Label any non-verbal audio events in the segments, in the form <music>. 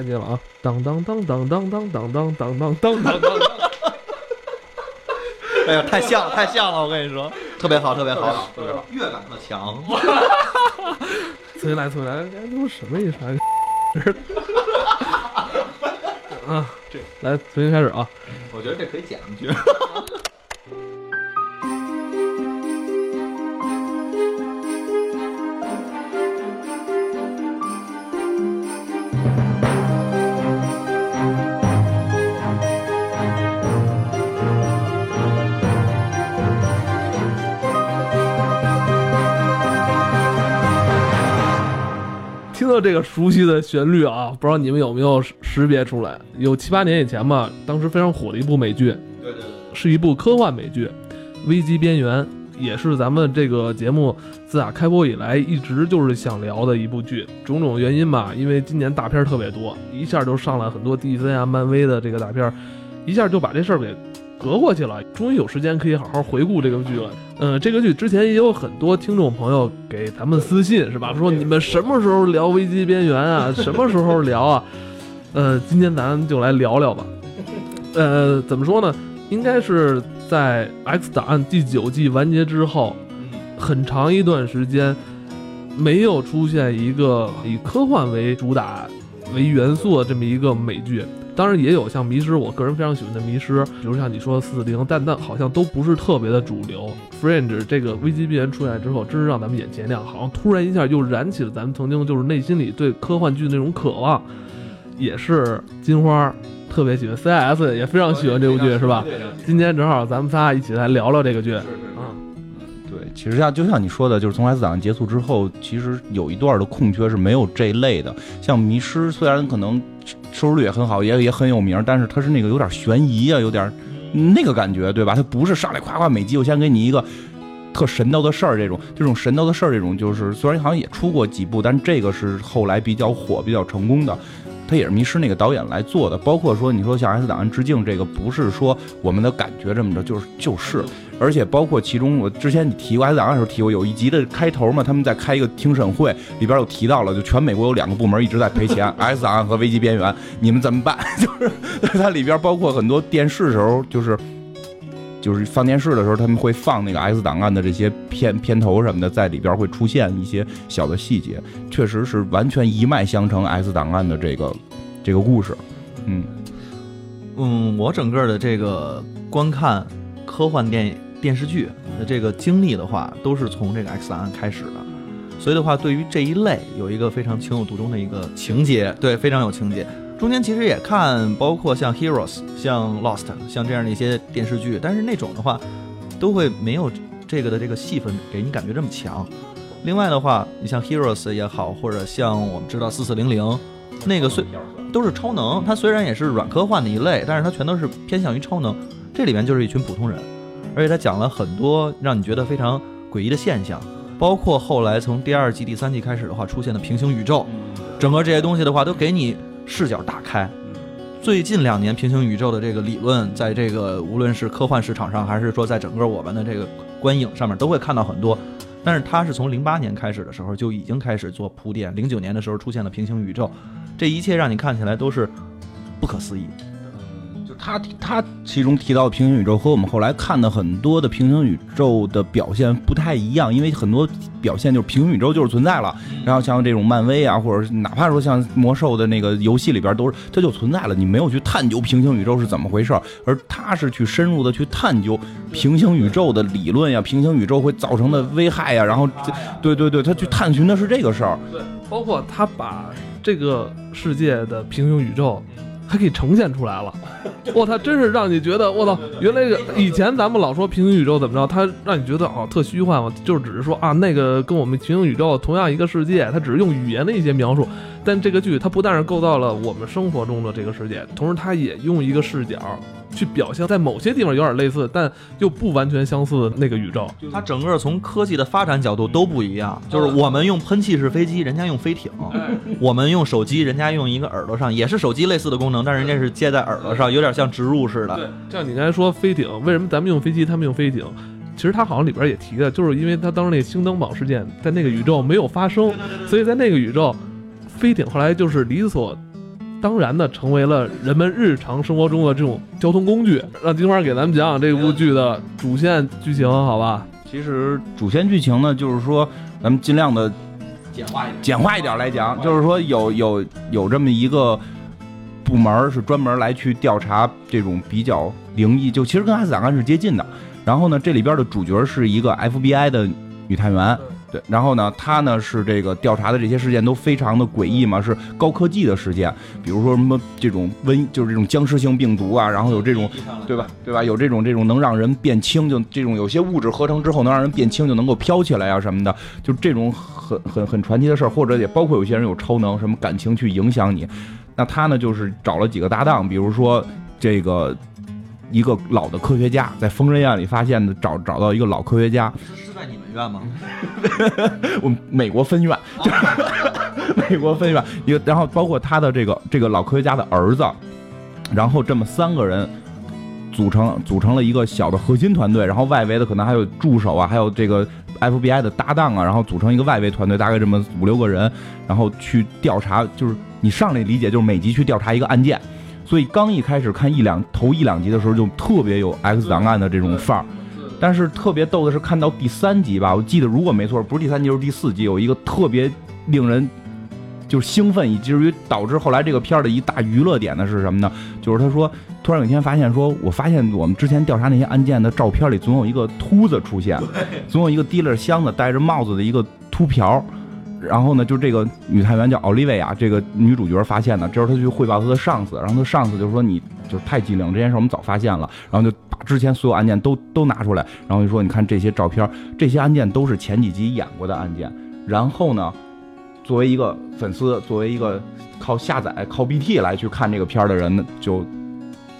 该接了啊！当当当当当当当当当当当当当。哎呀，太像了，太像了！我跟你说，特别好，特别好，特别好，乐感特强。重新来，重新来，哎，这什么意思啊？啊，这来重新开始啊！我觉得这可以剪进去。这个熟悉的旋律啊，不知道你们有没有识别出来？有七八年以前吧，当时非常火的一部美剧，对对对，是一部科幻美剧，《危机边缘》，也是咱们这个节目自打开播以来一直就是想聊的一部剧。种种原因吧，因为今年大片特别多，一下就上来很多 DC 啊、漫威的这个大片，一下就把这事儿给。隔过去了，终于有时间可以好好回顾这个剧了。嗯，这个剧之前也有很多听众朋友给咱们私信，是吧？说你们什么时候聊危机边缘啊？<laughs> 什么时候聊啊？呃，今天咱就来聊聊吧。呃，怎么说呢？应该是在《X 档案》第九季完结之后，很长一段时间没有出现一个以科幻为主打为元素的这么一个美剧。当然也有像《迷失》，我个人非常喜欢的《迷失》，比如像你说的《四四零》，但但好像都不是特别的主流。《Fringe》这个危机边缘出来之后，真是让咱们眼前亮，好像突然一下又燃起了咱们曾经就是内心里对科幻剧那种渴望。也是金花特别喜欢，CIS 也非常喜欢这部剧，是吧？今天正好咱们仨一起来聊聊这个剧。对，其实像就像你说的，就是从 S 档案结束之后，其实有一段的空缺是没有这类的，像《迷失》，虽然可能。收视率也很好，也也很有名，但是它是那个有点悬疑啊，有点那个感觉，对吧？它不是上来夸夸每集我先给你一个特神叨的事儿，这种这种神叨的事儿，这种就是虽然好像也出过几部，但这个是后来比较火、比较成功的。他也是迷失那个导演来做的，包括说你说向 S 档案致敬这个，不是说我们的感觉这么着，就是就是，而且包括其中我之前你提过 S 档案的时候提过，有一集的开头嘛，他们在开一个听审会，里边有提到了，就全美国有两个部门一直在赔钱，<laughs> S 档案和危机边缘，你们怎么办？就 <laughs> 是它里边包括很多电视时候就是。就是放电视的时候，他们会放那个 X 档案的这些片片头什么的，在里边会出现一些小的细节，确实是完全一脉相承 X 档案的这个这个故事。嗯嗯，我整个的这个观看科幻电电视剧的这个经历的话，都是从这个 X 档案开始的，所以的话，对于这一类有一个非常情有独钟的一个情节，对，非常有情节。中间其实也看，包括像 Heroes、像 Lost、像这样的一些电视剧，但是那种的话，都会没有这个的这个戏份给你感觉这么强。另外的话，你像 Heroes 也好，或者像我们知道四四零零，那个虽都是超能，它虽然也是软科幻的一类，但是它全都是偏向于超能。这里面就是一群普通人，而且他讲了很多让你觉得非常诡异的现象，包括后来从第二季、第三季开始的话出现的平行宇宙，整个这些东西的话都给你。视角打开，最近两年平行宇宙的这个理论，在这个无论是科幻市场上，还是说在整个我们的这个观影上面，都会看到很多。但是它是从零八年开始的时候就已经开始做铺垫，零九年的时候出现了平行宇宙，这一切让你看起来都是不可思议。他他其中提到的平行宇宙和我们后来看的很多的平行宇宙的表现不太一样，因为很多表现就是平行宇宙就是存在了，然后像这种漫威啊，或者哪怕说像魔兽的那个游戏里边都是它就存在了，你没有去探究平行宇宙是怎么回事，而他是去深入的去探究平行宇宙的理论呀，平行宇宙会造成的危害呀，然后对对对，他去探寻的是这个事儿，对，包括他把这个世界的平行宇宙。还可以呈现出来了，<laughs> 我操，真是让你觉得我操，原来以前咱们老说平行宇宙怎么着，它让你觉得哦特虚幻嘛，就是只是说啊那个跟我们平行宇宙同样一个世界，它只是用语言的一些描述。但这个剧它不但是构造了我们生活中的这个世界，同时它也用一个视角去表现，在某些地方有点类似，但又不完全相似的那个宇宙。它整个从科技的发展角度都不一样，就是我们用喷气式飞机，人家用飞艇；我们用手机，人家用一个耳朵上也是手机类似的功能，但人家是接在耳朵上，有点像植入似的。对，像你刚才说飞艇，为什么咱们用飞机，他们用飞艇？其实它好像里边也提的，就是因为它当时那星登堡事件在那个宇宙没有发生，所以在那个宇宙。飞艇后来就是理所当然的成为了人们日常生活中的这种交通工具。让金花给咱们讲讲这部剧的主线剧情，好吧？其实主线剧情呢，就是说咱们尽量的简化一点。简化一点来讲，就是说有有有这么一个部门儿是专门来去调查这种比较灵异，就其实跟 X 档案是接近的。然后呢，这里边的主角是一个 FBI 的女探员，对，然后呢，他呢是这个调查的这些事件都非常的诡异嘛，是高科技的事件，比如说什么这种瘟，就是这种僵尸性病毒啊，然后有这种对吧？对吧？有这种这种能让人变轻，就这种有些物质合成之后能让人变轻，就能够飘起来啊什么的，就这种很很很传奇的事儿，或者也包括有些人有超能，什么感情去影响你。那他呢，就是找了几个搭档，比如说这个一个老的科学家，在疯人院里发现的，找找到一个老科学家，是是在你们院吗？<laughs> 我们美国分院，就 <laughs> 是美国分院一个，然后包括他的这个这个老科学家的儿子，然后这么三个人组成组成了一个小的核心团队，然后外围的可能还有助手啊，还有这个 FBI 的搭档啊，然后组成一个外围团队，大概这么五六个人，然后去调查，就是你上来理解就是每集去调查一个案件。所以刚一开始看一两头一两集的时候，就特别有 X 档案的这种范儿。但是特别逗的是，看到第三集吧，我记得如果没错，不是第三集就是第四集，有一个特别令人就是兴奋，以至于导致后来这个片儿的一大娱乐点的是什么呢？就是他说，突然有一天发现说，我发现我们之前调查那些案件的照片里，总有一个秃子出现，总有一个提了箱子、戴着帽子的一个秃瓢。然后呢，就这个女探员叫奥利维亚，这个女主角发现的。这时候她去汇报她的上司，然后她上司就说：“你就太机灵，这件事我们早发现了。”然后就把之前所有案件都都拿出来，然后就说：“你看这些照片，这些案件都是前几集演过的案件。”然后呢，作为一个粉丝，作为一个靠下载、靠 BT 来去看这个片儿的人呢，就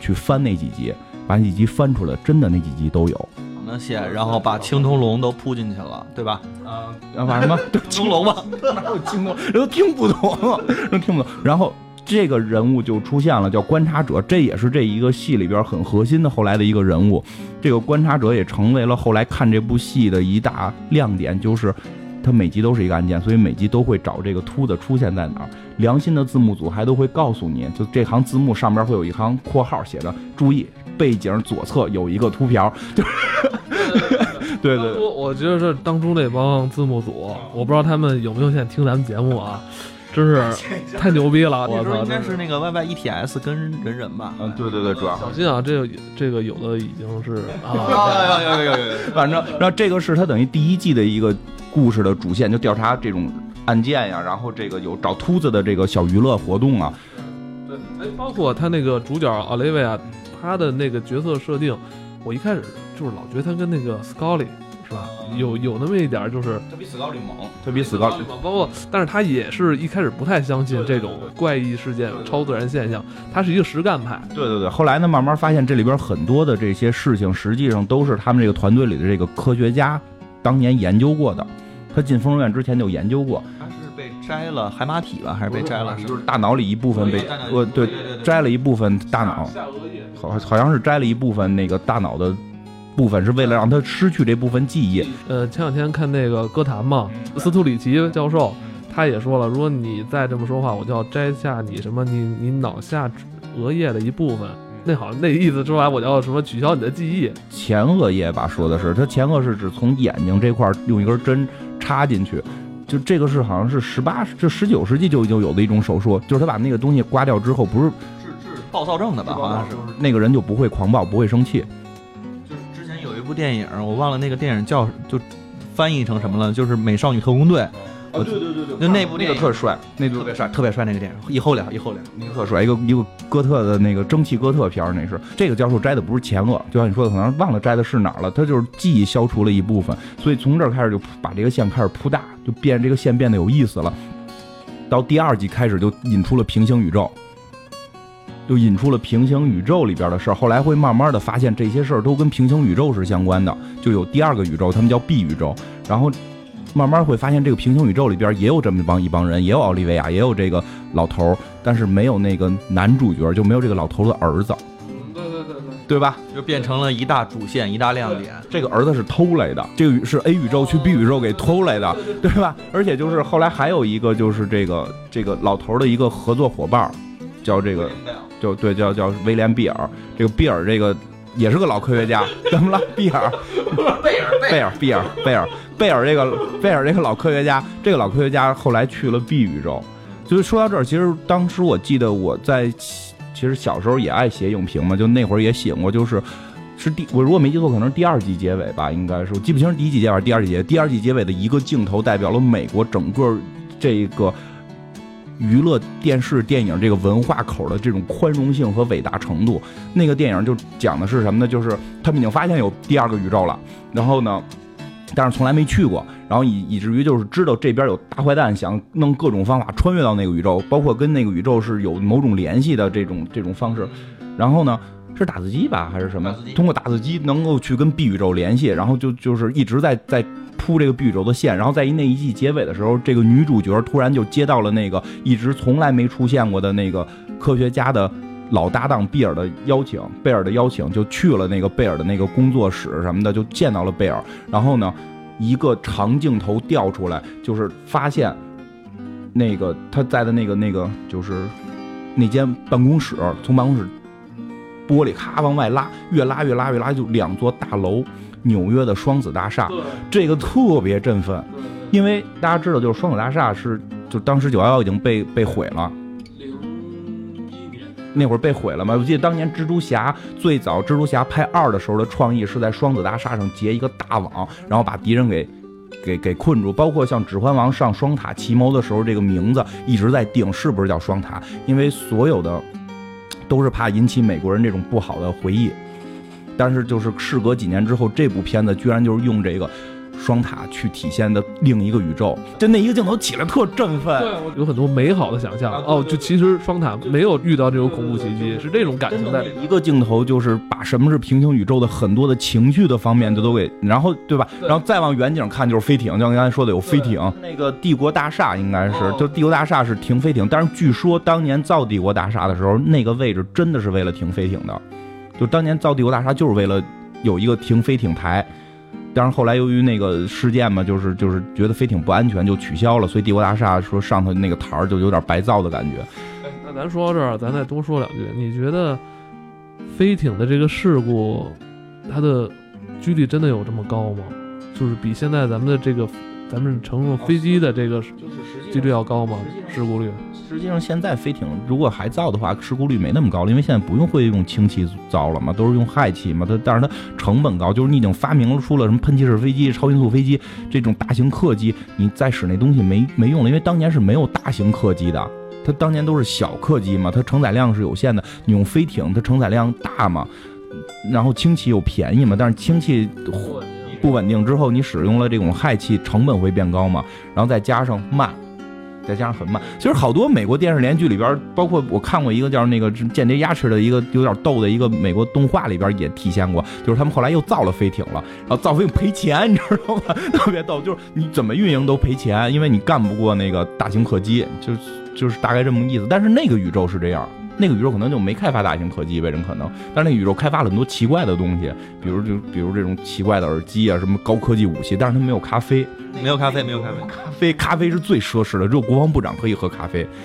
去翻那几集，把那几集翻出来，真的那几集都有。能写，然后把青铜龙都铺进去了，对吧？啊，要把什么青楼吧？哪有青龙？人都听不懂，人听不懂。然后这个人物就出现了，叫观察者，这也是这一个戏里边很核心的后来的一个人物。这个观察者也成为了后来看这部戏的一大亮点，就是他每集都是一个案件，所以每集都会找这个秃子出现在哪儿。良心的字幕组还都会告诉你，就这行字幕上边会有一行括号写着“注意”。背景左侧有一个秃瓢，就 <laughs> 是 <laughs> 对对对，我觉得这当初那帮字幕组，我不知道他们有没有现在听咱们节目啊，<laughs> 真是太牛逼了！我操，应该是那个 Y Y E T S 跟人人吧？嗯，对对对，主要小心啊，这个这个有的已经是 <laughs> 啊，有有有有有，反正然后这个是他等于第一季的一个故事的主线，就调查这种案件呀，然后这个有找秃子的这个小娱乐活动啊，对，哎，包括他那个主角奥利维亚。他的那个角色设定，我一开始就是老觉得他跟那个 Scully 是吧，有有那么一点就是他比 Scully 猛，他比 Scully 猛。包括，但是他也是一开始不太相信这种怪异事件、超自然现象，他是一个实干派。对对对，后来呢，慢慢发现这里边很多的这些事情，实际上都是他们这个团队里的这个科学家当年研究过的。他进疯人院之前就研究过。被摘了海马体吧，还是被摘了？就是大脑里一部分被呃，对，摘了一部分大脑，好好像是摘了一部分那个大脑的部分，是为了让他失去这部分记忆。呃，前两天看那个歌坛嘛，斯图里奇教授他也说了，如果你再这么说话，我就要摘下你什么你你脑下额叶的一部分。那好像那意思说来，我要什么取消你的记忆？前额叶吧，说的是他前额是指从眼睛这块用一根针插进去。就这个是好像是十八，就十九世纪就已经有的一种手术，就是他把那个东西刮掉之后，不是治治暴躁症的吧？好像是那个人就不会狂暴，不会生气。部电影，我忘了那个电影叫，就翻译成什么了，就是《美少女特工队》。哦，对对对对，就那部那个特帅，那特别帅，特别帅那个电影，一后聊，以后聊，那个特帅，一个一个哥特的那个蒸汽哥特片儿，那是这个教授摘的不是前额，就像你说的，可能忘了摘的是哪儿了，他就是记忆消除了一部分，所以从这儿开始就把这个线开始铺大，就变这个线变得有意思了。到第二季开始就引出了平行宇宙，就引出了平行宇宙里边的事儿，后来会慢慢的发现这些事儿都跟平行宇宙是相关的，就有第二个宇宙，他们叫 B 宇宙，然后。慢慢会发现，这个平行宇宙里边也有这么一帮一帮人，也有奥利维亚，也有这个老头儿，但是没有那个男主角，就没有这个老头的儿子。对对对对，对吧？就变成了一大主线，一大亮点。这个儿子是偷来的，这个是 A 宇宙去 B 宇宙给偷来的，对吧？而且就是后来还有一个，就是这个这个老头的一个合作伙伴，叫这个就对叫叫威廉比尔，这个比尔这个也是个老科学家，怎么了？比尔，贝尔贝尔比尔贝尔贝尔这个贝尔这个老科学家，这个老科学家后来去了 B 宇宙。就是说到这儿，其实当时我记得我在其实小时候也爱写影评嘛，就那会儿也写过，就是是第我如果没记错，可能是第二季结尾吧，应该是我记不清是第一季结尾还是第二季结尾。第二季结尾的一个镜头代表了美国整个这个娱乐电视电影这个文化口的这种宽容性和伟大程度。那个电影就讲的是什么呢？就是他们已经发现有第二个宇宙了，然后呢，但是从来没去过，然后以以至于就是知道这边有大坏蛋想弄各种方法穿越到那个宇宙，包括跟那个宇宙是有某种联系的这种这种方式。然后呢，是打字机吧还是什么？通过打字机能够去跟 B 宇宙联系，然后就就是一直在在出这个 B 宇宙的线。然后在那一季结尾的时候，这个女主角突然就接到了那个一直从来没出现过的那个科学家的。老搭档比尔的邀请，贝尔的邀请就去了那个贝尔的那个工作室什么的，就见到了贝尔。然后呢，一个长镜头调出来，就是发现那个他在的那个那个就是那间办公室，从办公室玻璃咔往外拉，越拉越拉越拉，就两座大楼，纽约的双子大厦，这个特别振奋，因为大家知道，就是双子大厦是就当时九幺幺已经被被毁了。那会儿被毁了吗？我记得当年蜘蛛侠最早蜘蛛侠拍二的时候的创意是在双子大厦上结一个大网，然后把敌人给给给困住。包括像指环王上双塔奇谋的时候，这个名字一直在定是不是叫双塔，因为所有的都是怕引起美国人这种不好的回忆。但是就是事隔几年之后，这部片子居然就是用这个。双塔去体现的另一个宇宙，就那一个镜头起来特振奋，有很多美好的想象。哦，就其实双塔没有遇到这种恐怖袭击，是这种感情在。一个镜头就是把什么是平行宇宙的很多的情绪的方面，就都给，然后对吧？然后再往远景看就是飞艇，就像刚才说的有飞艇。那个帝国大厦应该是，就帝国大厦是停飞艇，但是据说当年造帝国大厦的时候，那个位置真的是为了停飞艇的，就当年造帝国大厦就是为了有一个停飞艇台。但是后来由于那个事件嘛，就是就是觉得飞艇不安全，就取消了。所以帝国大厦说上头那个台儿就有点白造的感觉。那咱说到这儿，咱再多说两句。你觉得飞艇的这个事故，它的几率真的有这么高吗？就是比现在咱们的这个咱们乘坐飞机的这个几率要高吗？事故率？实际上，现在飞艇如果还造的话，事故率没那么高了，因为现在不用会用氢气造了嘛，都是用氦气嘛。它但是它成本高，就是你已经发明出了什么喷气式飞机、超音速飞机这种大型客机，你再使那东西没没用了，因为当年是没有大型客机的，它当年都是小客机嘛，它承载量是有限的。你用飞艇，它承载量大嘛，然后氢气又便宜嘛，但是氢气 <laughs> 不稳定之后，你使用了这种氦气，成本会变高嘛，然后再加上慢。再加上很慢，其实好多美国电视连续剧里边，包括我看过一个叫那个《间谍牙齿》的一个有点逗的一个美国动画里边也体现过，就是他们后来又造了飞艇了，然后造飞艇赔钱，你知道吗？特别逗，就是你怎么运营都赔钱，因为你干不过那个大型客机，就就是大概这么个意思。但是那个宇宙是这样。那个宇宙可能就没开发大型客机呗，人可能，但是那个宇宙开发了很多奇怪的东西，比如就比如这种奇怪的耳机啊，什么高科技武器，但是它没有咖啡，没有咖啡，没有咖啡，咖啡咖啡是最奢侈的，只有国防部长可以喝咖啡。<laughs>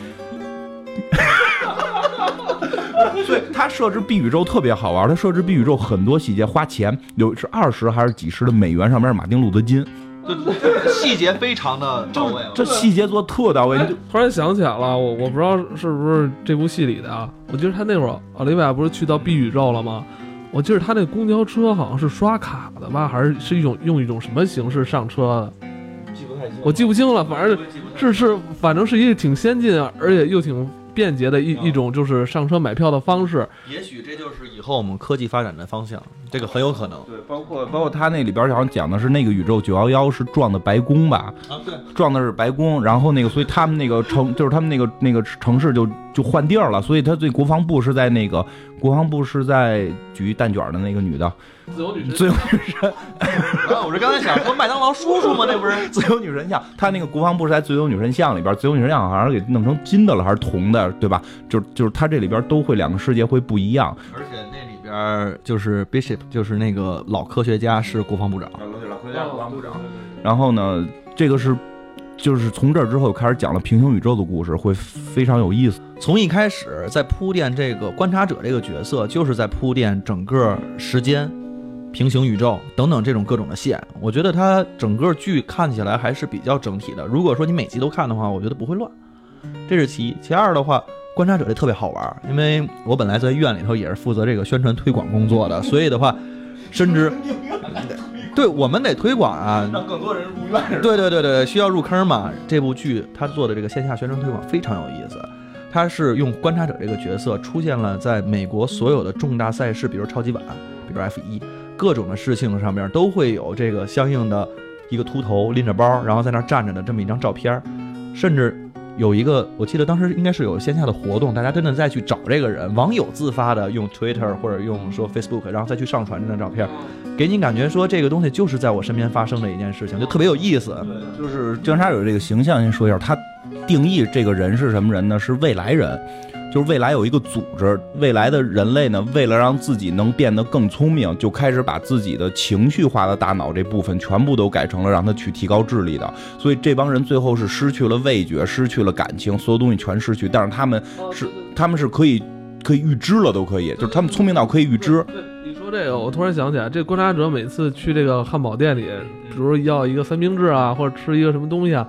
所以它设置 B 宇宙特别好玩，他设置 B 宇宙很多细节花钱，有是二十还是几十的美元，上面是马丁路德金。就细节非常的到位，这细节做特到位。突然想起来了，我我不知道是不是这部戏里的啊？我记得他那会儿奥利维亚不是去到 B 宇宙了吗？我记得他那公交车好像是刷卡的吧，还是是一种用一种什么形式上车的？记不太清，我记不清了。反正是是，反正是一个挺先进，而且又挺。便捷的一一种就是上车买票的方式，也许这就是以后我们科技发展的方向，这个很有可能。对，包括包括他那里边好像讲的是那个宇宙九幺幺是撞的白宫吧？啊，对，撞的是白宫，然后那个所以他们那个城就是他们那个那个城市就就换地儿了，所以他对国防部是在那个国防部是在举蛋卷的那个女的。自由女神，自由女神。<laughs> 我是刚才想说麦当劳叔叔吗？那不是 <laughs> 自由女神像，他那个国防部是在自由女神像里边，自由女神像好像给弄成金的了，还是铜的，对吧？就就是他这里边都会两个世界会不一样。而且那里边就是 Bishop，就是那个老科学家是国防部长。老科学家国防部长。然后呢，这个是就是从这儿之后开始讲了平行宇宙的故事，会非常有意思。从一开始在铺垫这个观察者这个角色，就是在铺垫整个时间、平行宇宙等等这种各种的线。我觉得它整个剧看起来还是比较整体的。如果说你每集都看的话，我觉得不会乱。这是其一，其二的话，观察者这特别好玩，因为我本来在院里头也是负责这个宣传推广工作的，所以的话，深知，<laughs> 对我们得推广啊，让更多人入院。对对对对，需要入坑嘛。这部剧他做的这个线下宣传推广非常有意思，他是用观察者这个角色出现了在美国所有的重大赛事，比如超级碗，比如 F 一，各种的事情上面都会有这个相应的一个秃头拎着包，然后在那儿站着的这么一张照片，甚至。有一个，我记得当时应该是有线下的活动，大家真的再去找这个人，网友自发的用 Twitter 或者用说 Facebook，然后再去上传这张照片，给你感觉说这个东西就是在我身边发生的一件事情，就特别有意思。就是姜沙有这个形象，先说一下，他定义这个人是什么人呢？是未来人。就是未来有一个组织，未来的人类呢，为了让自己能变得更聪明，就开始把自己的情绪化的大脑这部分全部都改成了让他去提高智力的。所以这帮人最后是失去了味觉，失去了感情，所有东西全失去。但是他们是，他们是可以可以预知了，都可以，就是他们聪明到可以预知。对，你说这个，我突然想起来，这观察者每次去这个汉堡店里，比如要一个三明治啊，或者吃一个什么东西啊。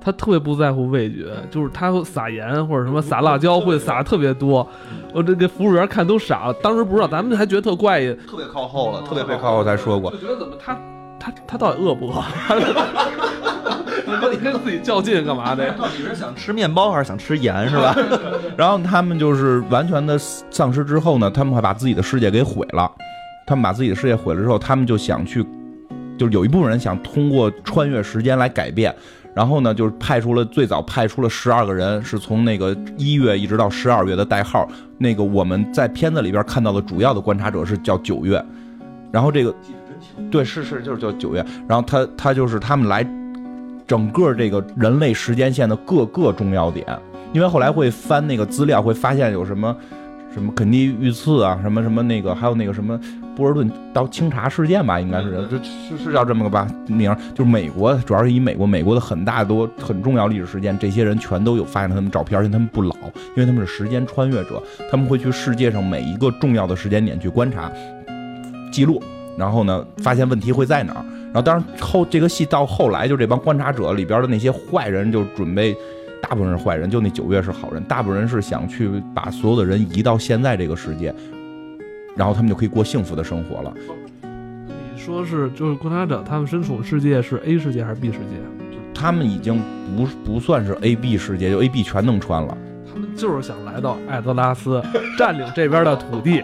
他特别不在乎味觉，就是他撒盐或者什么撒辣椒会撒特别多，我这给服务员看都傻了。当时不知道，咱们还觉得特怪异，特别靠后了，特别别靠后才说过。就觉得怎么他他他到底饿不饿？<laughs> 你跟自己较劲干嘛的？你是想吃面包还是想吃盐是吧？<laughs> 然后他们就是完全的丧失之后呢，他们会把自己的世界给毁了。他们把自己的世界毁了之后，他们就想去，就是有一部分人想通过穿越时间来改变。然后呢，就是派出了最早派出了十二个人，是从那个一月一直到十二月的代号。那个我们在片子里边看到的主要的观察者是叫九月，然后这个对是是就是叫九月，然后他他就是他们来整个这个人类时间线的各个重要点，因为后来会翻那个资料，会发现有什么。什么肯尼遇刺啊，什么什么那个，还有那个什么波尔顿到清查事件吧，应该是这是是叫这么个吧名，就是美国，主要是以美国美国的很大多很重要历史事件，这些人全都有发现他们照片，而且他们不老，因为他们是时间穿越者，他们会去世界上每一个重要的时间点去观察记录，然后呢发现问题会在哪儿，然后当然后这个戏到后来就这帮观察者里边的那些坏人就准备。大部分是坏人，就那九月是好人。大部分人是想去把所有的人移到现在这个世界，然后他们就可以过幸福的生活了。你说是就是观察者，他们身处世界是 A 世界还是 B 世界？他们已经不不算是 A、B 世界，就 A、B 全能穿了。他们就是想来到艾泽拉斯，<laughs> 占领这边的土地。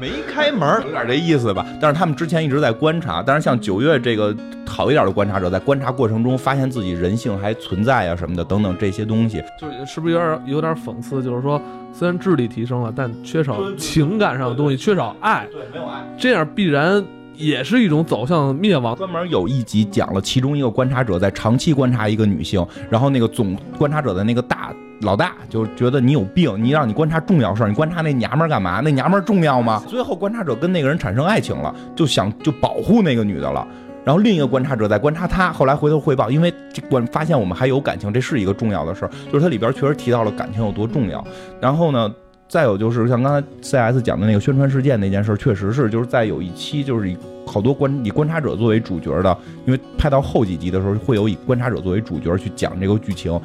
没开门，有点这意思吧？但是他们之前一直在观察，但是像九月这个好一点的观察者，在观察过程中发现自己人性还存在啊什么的等等这些东西，就是是不是有点有点讽刺？就是说，虽然智力提升了，但缺少情感上的东西，缺少爱，对，没有爱，这样必然也是一种走向灭亡。专门有一集讲了，其中一个观察者在长期观察一个女性，然后那个总观察者的那个大。老大就觉得你有病，你让你观察重要事儿，你观察那娘们儿干嘛？那娘们儿重要吗？最后观察者跟那个人产生爱情了，就想就保护那个女的了。然后另一个观察者在观察他，后来回头汇报，因为这观发现我们还有感情，这是一个重要的事儿，就是它里边确实提到了感情有多重要。然后呢，再有就是像刚才 CS 讲的那个宣传事件那件事，确实是就是在有一期就是以好多观以观察者作为主角的，因为拍到后几集的时候会有以观察者作为主角去讲这个剧情。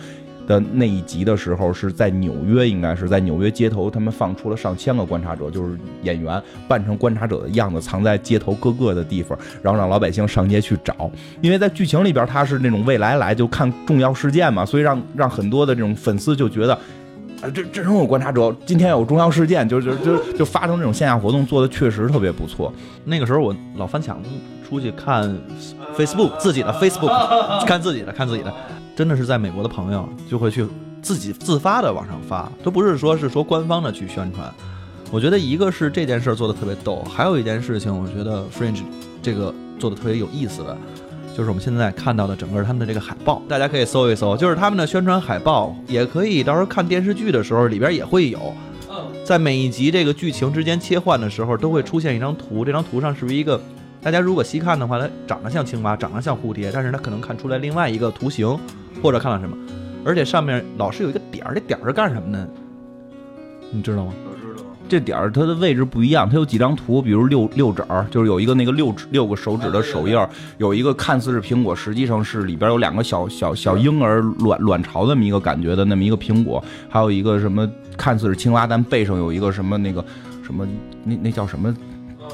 的那一集的时候，是在纽约，应该是在纽约街头，他们放出了上千个观察者，就是演员扮成观察者的样子，藏在街头各个的地方，然后让老百姓上街去找。因为在剧情里边，他是那种未来来就看重要事件嘛，所以让让很多的这种粉丝就觉得，啊，这这种有观察者，今天有重要事件，就就就就发生这种线下活动，做的确实特别不错。那个时候我老翻墙出去看 Facebook，自己的 Facebook，<laughs> 看自己的，看自己的。真的是在美国的朋友就会去自己自发的往上发，都不是说是说官方的去宣传。我觉得一个是这件事儿做的特别逗，还有一件事情，我觉得 Fringe 这个做的特别有意思的，就是我们现在看到的整个他们的这个海报，大家可以搜一搜，就是他们的宣传海报，也可以到时候看电视剧的时候里边也会有。在每一集这个剧情之间切换的时候，都会出现一张图，这张图上是不是一个？大家如果细看的话，它长得像青蛙，长得像蝴蝶，但是它可能看出来另外一个图形。或者看到什么，而且上面老是有一个点儿，这点儿是干什么呢？你知道吗？这点儿它的位置不一样，它有几张图，比如六六指儿，就是有一个那个六指六个手指的手印儿，有一个看似是苹果，实际上是里边有两个小小小婴儿卵卵巢那么一个感觉的那么一个苹果，还有一个什么看似是青蛙，但背上有一个什么那个什么那那叫什么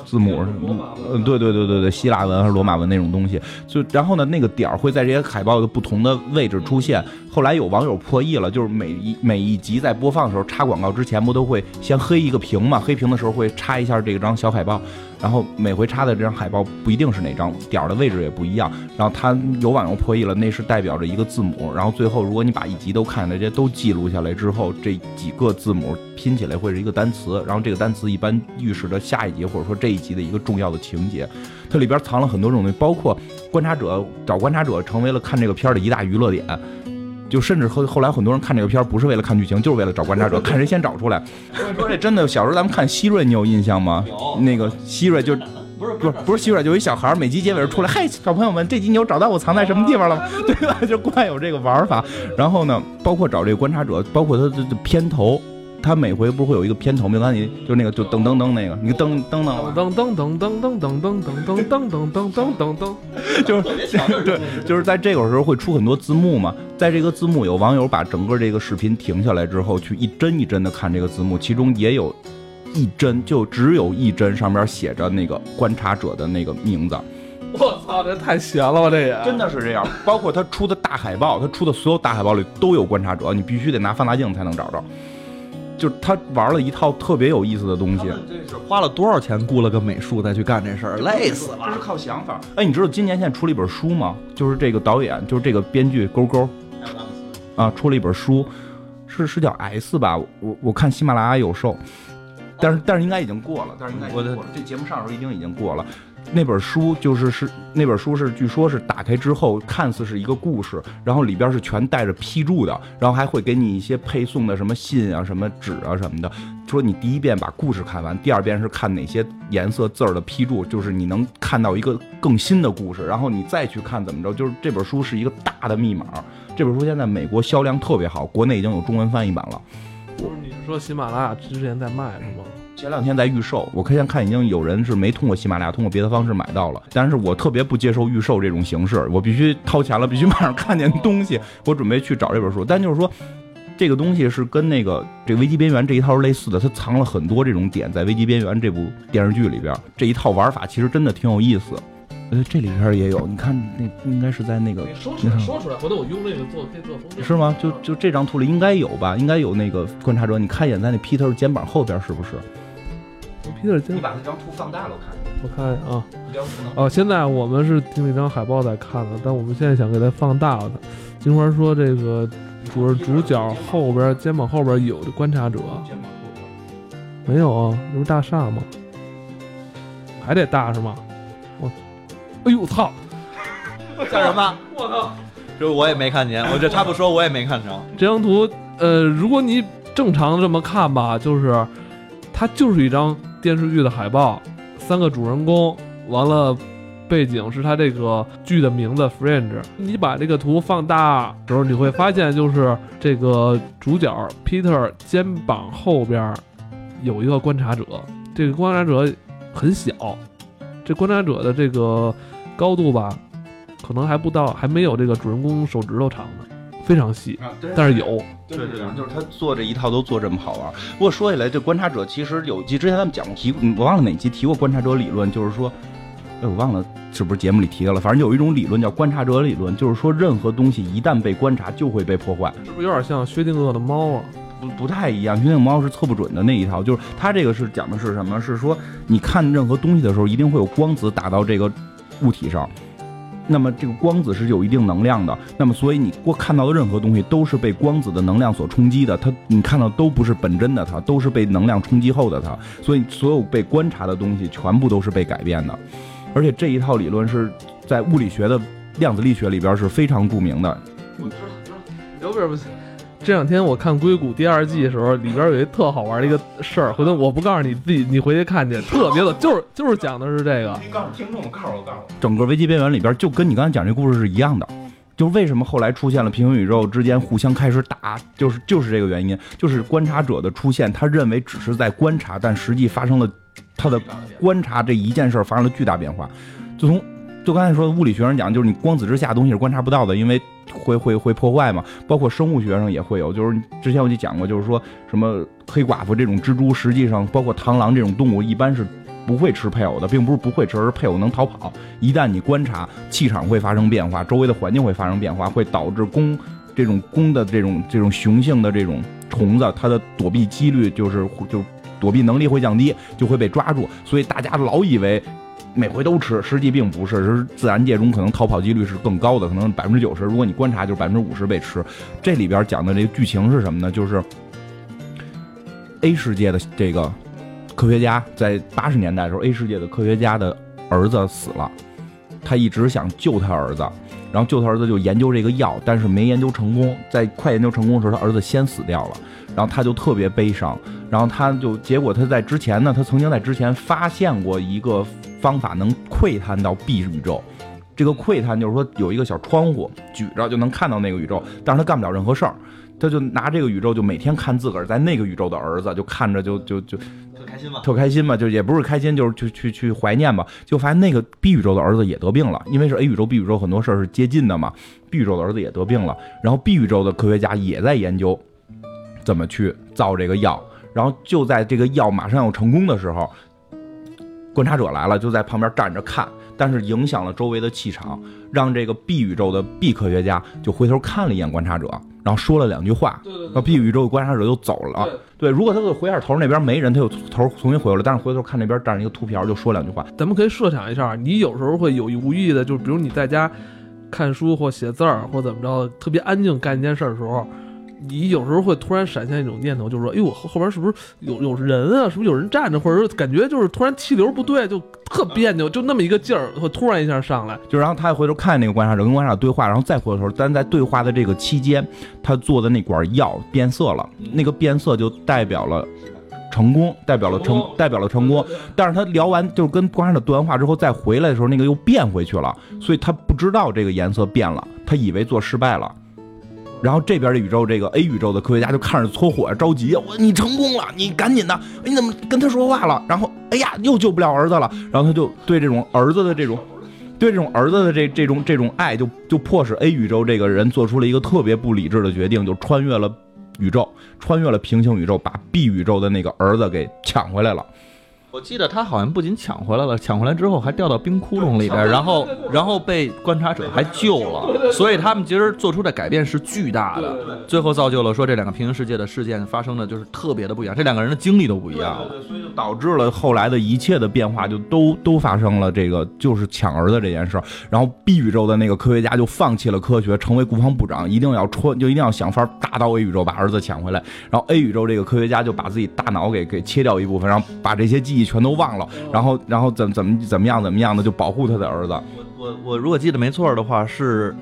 字母什么？嗯，对对对对对，希腊文还是罗马文那种东西。就然后呢，那个点儿会在这些海报的不同的位置出现。后来有网友破译了，就是每一每一集在播放的时候插广告之前，不都会先黑一个屏嘛？黑屏的时候会插一下这张小海报，然后每回插的这张海报不一定是哪张，点儿的位置也不一样。然后它有网友破译了，那是代表着一个字母。然后最后如果你把一集都看下来，这些都记录下来之后，这几个字母拼起来会是一个单词。然后这个单词一般预示着下一集或者说这一集的一个重要的情节。它里边藏了很多种东西，包括观察者找观察者成为了看这个片儿的一大娱乐点。就甚至后后来很多人看这个片儿不是为了看剧情，就是为了找观察者，看谁先找出来。<laughs> 说这真的，小时候咱们看希瑞，你有印象吗？有那个希瑞就不是不是不是希瑞，就一小孩儿，每集结尾出来，嗨，小朋友们，这集你有找到我藏在什么地方了吗？<laughs> 对吧？就怪有这个玩法。然后呢，包括找这个观察者，包括他的片头，他每回不是会有一个片头吗？刚才你就那个就噔噔噔那个，你噔噔噔噔噔噔噔噔噔噔噔噔噔噔噔噔噔噔，就是对，就是在这个时候会出很多字幕嘛。在这个字幕，有网友把整个这个视频停下来之后，去一帧一帧的看这个字幕，其中也有一帧，就只有一帧上面写着那个观察者的那个名字，我操，这太闲了吧，这也真的是这样。包括他出的大海报，他出的所有大海报里都有观察者，你必须得拿放大镜才能找着。就是他玩了一套特别有意思的东西，这是花了多少钱雇了个美术再去干这事儿，累死了。这是靠想法。哎，你知道今年现在出了一本书吗？就是这个导演，就是这个编剧勾勾啊，出了一本书，是是叫 S 吧？我我看喜马拉雅有售，但是但是应该已经过了，但是应该已经过了。这节目上的时候一定已经过了。那本书就是是那本书是据说是打开之后看似是一个故事，然后里边是全带着批注的，然后还会给你一些配送的什么信啊、什么纸啊什么的。说你第一遍把故事看完，第二遍是看哪些颜色字儿的批注，就是你能看到一个更新的故事，然后你再去看怎么着。就是这本书是一个大的密码。这本书现在美国销量特别好，国内已经有中文翻译版了。不是你是说喜马拉雅之前在卖是吗？前两天在预售，我现在看已经有人是没通过喜马拉雅，通过别的方式买到了。但是我特别不接受预售这种形式，我必须掏钱了，必须马上看见东西。我准备去找这本书，但就是说，这个东西是跟那个这个《危机边缘》这一套是类似的，它藏了很多这种点在《危机边缘》这部电视剧里边。这一套玩法其实真的挺有意思。呃，这里边也有，你看那应该是在那个说出来，说出来，回头我用这个做可以做封面。是吗？就就这张图里应该有吧？应该有那个观察者，你看一眼在那 Peter 肩膀后边是不是？你把那张图放大了，我看一下。我看啊，一点不能哦，现在我们是盯那张海报在看的，但我们现在想给它放大了。金花说这个主主角后边肩膀后边有观察者，肩膀后边。没有啊？这不是大厦吗？还得大是吗？我，哎呦操！<laughs> 干什么？<laughs> 我操！这我也没看见，我这他不说我也没看着。这张图，呃，如果你正常这么看吧，就是它就是一张电视剧的海报，三个主人公，完了背景是它这个剧的名字《Fringe》。你把这个图放大时候，你会发现就是这个主角 Peter 肩膀后边有一个观察者，这个观察者很小，这观察者的这个高度吧，可能还不到，还没有这个主人公手指头长呢，非常细，啊，但是有。对对对，就是他做这一套都做这么好玩。不过说起来，这观察者其实有集之前咱们讲过提，嗯我忘了哪集提过观察者理论，就是说，哎，我忘了是不是节目里提到了。反正有一种理论叫观察者理论，就是说任何东西一旦被观察就会被破坏。是不是有点像薛定谔的猫啊？不不太一样，薛定谔猫是测不准的那一套，就是它这个是讲的是什么？是说你看任何东西的时候，一定会有光子打到这个物体上。那么这个光子是有一定能量的，那么所以你过看到的任何东西都是被光子的能量所冲击的，它你看到都不是本真的它，都是被能量冲击后的它，所以所有被观察的东西全部都是被改变的，而且这一套理论是在物理学的量子力学里边是非常著名的。我知道，知道。有不是不是，这两天我看《硅谷》第二季的时候，里边有一特好玩的一个事儿，回头我不告诉你，自己你回去看去，特别的，就是就是讲的是这个。你告诉听众，告诉我，告诉我，整个危机边缘里边就跟你刚才讲这故事是一样的。就是为什么后来出现了平行宇宙之间互相开始打，就是就是这个原因，就是观察者的出现，他认为只是在观察，但实际发生了他的观察这一件事发生了巨大变化。就从就刚才说物理学上讲，就是你光子之下东西是观察不到的，因为会会会破坏嘛。包括生物学上也会有，就是之前我就讲过，就是说什么黑寡妇这种蜘蛛，实际上包括螳螂这种动物，一般是不会吃配偶的，并不是不会吃，而是配偶能逃跑。一旦你观察，气场会发生变化，周围的环境会发生变化，会导致公这种公的这种这种雄性的这种虫子，它的躲避几率就是就躲避能力会降低，就会被抓住。所以大家老以为。每回都吃，实际并不是，是自然界中可能逃跑几率是更高的，可能百分之九十。如果你观察，就是百分之五十被吃。这里边讲的这个剧情是什么呢？就是 A 世界的这个科学家在八十年代的时候，A 世界的科学家的儿子死了，他一直想救他儿子，然后救他儿子就研究这个药，但是没研究成功。在快研究成功的时候，他儿子先死掉了，然后他就特别悲伤。然后他就结果他在之前呢，他曾经在之前发现过一个。方法能窥探到 B 宇宙，这个窥探就是说有一个小窗户举着就能看到那个宇宙，但是他干不了任何事儿，他就拿这个宇宙就每天看自个儿在那个宇宙的儿子，就看着就就就特开心嘛，特开心嘛，就也不是开心，就是去去去怀念吧，就发现那个 B 宇宙的儿子也得病了，因为是 A 宇宙 B 宇宙很多事儿是接近的嘛，B 宇宙的儿子也得病了，然后 B 宇宙的科学家也在研究怎么去造这个药，然后就在这个药马上要成功的时候。观察者来了，就在旁边站着看，但是影响了周围的气场，让这个 B 宇宙的 B 科学家就回头看了一眼观察者，然后说了两句话，然后 B 宇宙的观察者就走了。对，如果他回下头那边没人，他又头重新回来了，但是回头看那边站着一个秃瓢，就说两句话。咱们可以设想一下，你有时候会有意无意的，就是比如你在家看书或写字儿或怎么着，特别安静干一件事的时候。你有时候会突然闪现一种念头，就是说，哎呦，后后边是不是有有人啊？是不是有人站着？或者说感觉就是突然气流不对，就特别扭，就那么一个劲儿，会突然一下上来。就然后他回头看那个观察者，跟观察者对话，然后再回头，但在对话的这个期间，他做的那管药变色了，那个变色就代表了成功，代表了成，代表了成功。但是他聊完就跟观察者对完话之后再回来的时候，那个又变回去了，所以他不知道这个颜色变了，他以为做失败了。然后这边的宇宙，这个 A 宇宙的科学家就看着搓火着急，我你成功了，你赶紧的，你怎么跟他说话了？然后哎呀，又救不了儿子了。然后他就对这种儿子的这种，对这种儿子的这这种这种爱，就就迫使 A 宇宙这个人做出了一个特别不理智的决定，就穿越了宇宙，穿越了平行宇宙，把 B 宇宙的那个儿子给抢回来了。我记得他好像不仅抢回来了，抢回来之后还掉到冰窟窿里边，然后 <laughs> 然后被观察者还救了，所以他们其实做出的改变是巨大的，最后造就了说这两个平行世界的事件发生的就是特别的不一样，这两个人的经历都不一样了，所以就导致了后来的一切的变化就都都发生了，这个就是抢儿子这件事儿，然后 B 宇宙的那个科学家就放弃了科学，成为国防部长，一定要穿就一定要想法打到 A 宇宙把儿子抢回来，然后 A 宇宙这个科学家就把自己大脑给给切掉一部分，然后把这些记忆。全都忘了，然后，然后怎怎么怎么样怎么样的就保护他的儿子。我我我如果记得没错的话，是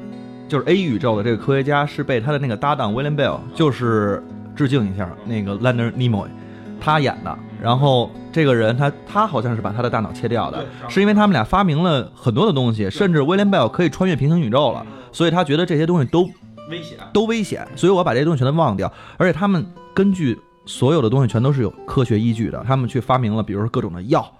就是 A 宇宙的这个科学家是被他的那个搭档 William Bell，就是致敬一下那个 Leonard Nimoy，他演的。然后这个人他他好像是把他的大脑切掉的，是因为他们俩发明了很多的东西，甚至 William Bell 可以穿越平行宇宙了，所以他觉得这些东西都危险，都危险，所以我把这些东西全都忘掉。而且他们根据。所有的东西全都是有科学依据的，他们去发明了，比如说各种的药，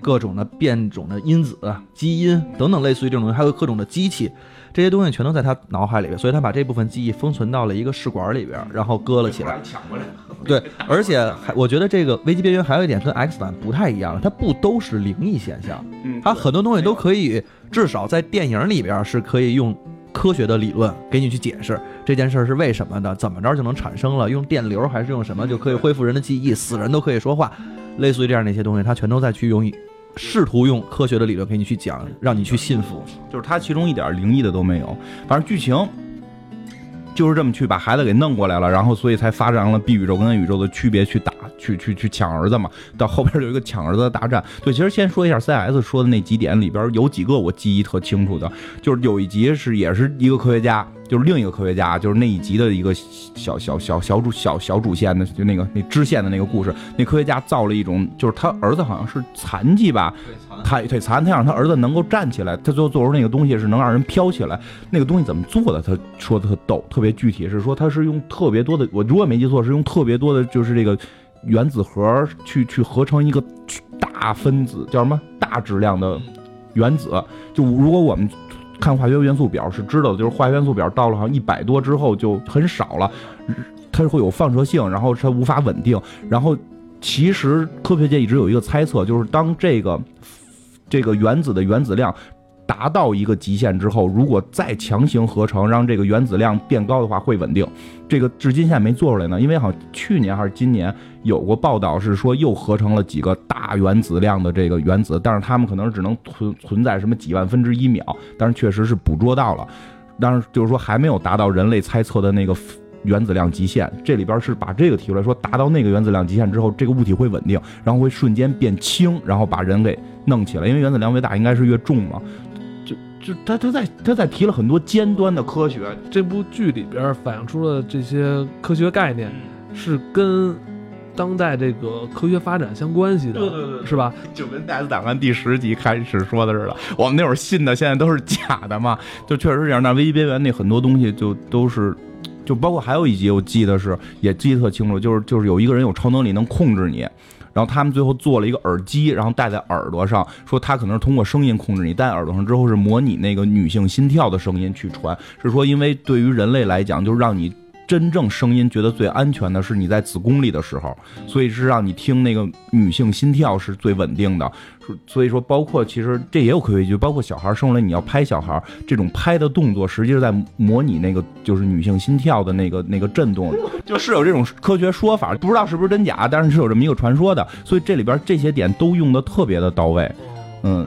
各种的变种的因子、基因等等，类似于这种东西，还有各种的机器，这些东西全都在他脑海里边，所以他把这部分记忆封存到了一个试管里边，然后搁了起来。<laughs> 对，而且还我觉得这个危机边缘还有一点跟 X 版不太一样，它不都是灵异现象，它很多东西都可以，至少在电影里边是可以用。科学的理论给你去解释这件事儿是为什么的，怎么着就能产生了？用电流还是用什么就可以恢复人的记忆？死人都可以说话，类似于这样的一些东西，他全都在去用，试图用科学的理论给你去讲，让你去信服。就是他其中一点灵异的都没有，反正剧情就是这么去把孩子给弄过来了，然后所以才发展了 B 宇宙跟 A 宇宙的区别去打。去去去抢儿子嘛，到后边有一个抢儿子的大战。对，其实先说一下 <laughs> CS 说的那几点里边有几个我记忆特清楚的，就是有一集是也是一个科学家就是另一个科学家，就是那一集的一个小小小小主小小主线的，就那个那支线的那个故事，那科学家造了一种，就是他儿子好像是残疾吧，他腿残，他让他儿子能够站起来，他最后做出那个东西是能让人飘起来，那个东西怎么做的？他说的特逗，特别具体，是说他是用特别多的，我如果没记错，是用特别多的，就是这个原子核去去合成一个大分子，叫什么大质量的原子。就如果我们看化学元素表是知道的，就是化学元素表到了好像一百多之后就很少了，它会有放射性，然后它无法稳定。然后其实科学界一直有一个猜测，就是当这个这个原子的原子量达到一个极限之后，如果再强行合成，让这个原子量变高的话，会稳定。这个至今现在没做出来呢，因为好像去年还是今年有过报道是说又合成了几个大原子量的这个原子，但是他们可能只能存存在什么几万分之一秒，但是确实是捕捉到了，但是就是说还没有达到人类猜测的那个原子量极限。这里边是把这个提出来说，达到那个原子量极限之后，这个物体会稳定，然后会瞬间变轻，然后把人给弄起来，因为原子量越大应该是越重嘛。就就他他在他在提了很多尖端的科学，这部剧里边反映出了这些科学概念，是跟当代这个科学发展相关系的，对对对是吧？<laughs> 就跟《戴斯档案》第十集开始说的似的，我们那会儿信的，现在都是假的嘛，就确实是这样。那危机边缘那很多东西就都是，就包括还有一集我记得是也记得特清楚，就是就是有一个人有超能力能控制你。然后他们最后做了一个耳机，然后戴在耳朵上，说他可能是通过声音控制你，戴耳朵上之后是模拟那个女性心跳的声音去传，是说因为对于人类来讲，就是让你真正声音觉得最安全的是你在子宫里的时候，所以是让你听那个女性心跳是最稳定的。所以说，包括其实这也有科学依据，包括小孩生出来你要拍小孩，这种拍的动作实际是在模拟那个就是女性心跳的那个那个震动，就是有这种科学说法，不知道是不是真假，但是是有这么一个传说的。所以这里边这些点都用的特别的到位，嗯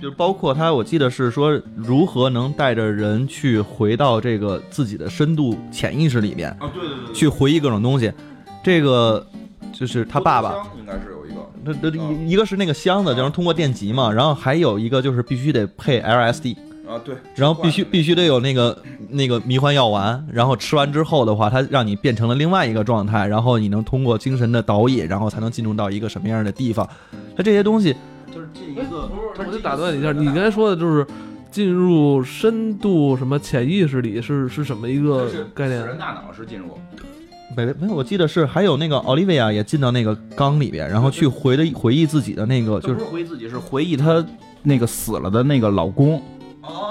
就包括他，我记得是说如何能带着人去回到这个自己的深度潜意识里面，啊，对对对去回忆各种东西。这个就是他爸爸，应该是有一个。他他一一个是那个箱子，就是通过电极嘛，然后还有一个就是必须得配 LSD，啊，对，然后必须必须得有那个那个迷幻药丸，然后吃完之后的话，它让你变成了另外一个状态，然后你能通过精神的导引，然后才能进入到一个什么样的地方。它这些东西，就是进一个，我就打断你一下，你刚才说的就是进入深度什么潜意识里是是什么一个概念？人大脑是进入，没没有，我记得是还有那个奥利维亚也进到那个缸里边，然后去回的回忆自己的那个，就是就不是回忆自己，是回忆她那个死了的那个老公。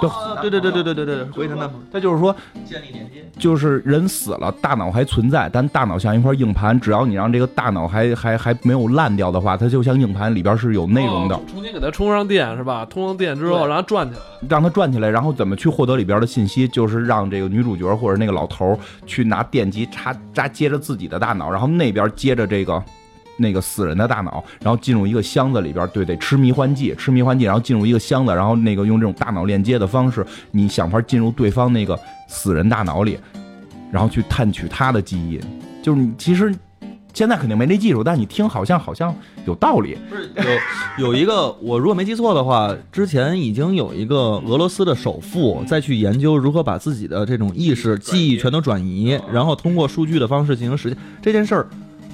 就哦，对对对对对对对对，回忆他那他就是说，建立连接。就是人死了，大脑还存在，但大脑像一块硬盘，只要你让这个大脑还还还没有烂掉的话，它就像硬盘里边是有内容的哦，重新给它充上电是吧？充上电之后对让它转起来。让它转起来，然后怎么去获得里边的信息，就是让这个女主角或者那个老头去拿电极插扎接着自己的大脑，然后那边接着这个。那个死人的大脑，然后进入一个箱子里边，对，得吃迷幻剂，吃迷幻剂，然后进入一个箱子，然后那个用这种大脑链接的方式，你想法进入对方那个死人大脑里，然后去探取他的记忆。就是你其实现在肯定没这技术，但你听好像好像有道理。不是有有一个，我如果没记错的话，之前已经有一个俄罗斯的首富再去研究如何把自己的这种意识、记忆全都转移，然后通过数据的方式进行实现这件事儿，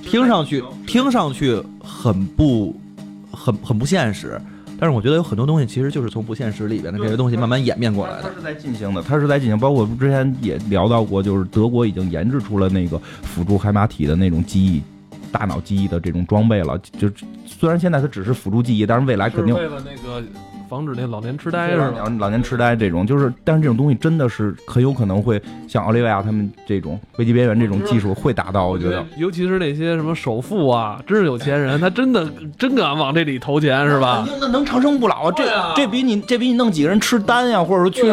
听上去听上去很不很很不现实，但是我觉得有很多东西其实就是从不现实里边的这些东西慢慢演变过来的。它是在进行的，它是在进行，包括之前也聊到过，就是德国已经研制出了那个辅助海马体的那种记忆、大脑记忆的这种装备了。就虽然现在它只是辅助记忆，但是未来肯定为了那个防止那老年痴呆是吧？老老年痴呆这种，就是但是这种东西真的是很有可能会像奥利维亚他们这种危机边缘这种技术会达到，我觉得。尤其是那些什么首富啊，真是有钱人，他真的真敢往这里投钱是吧？那能长生不老啊！这这比你这比你弄几个人吃丹呀，或者说去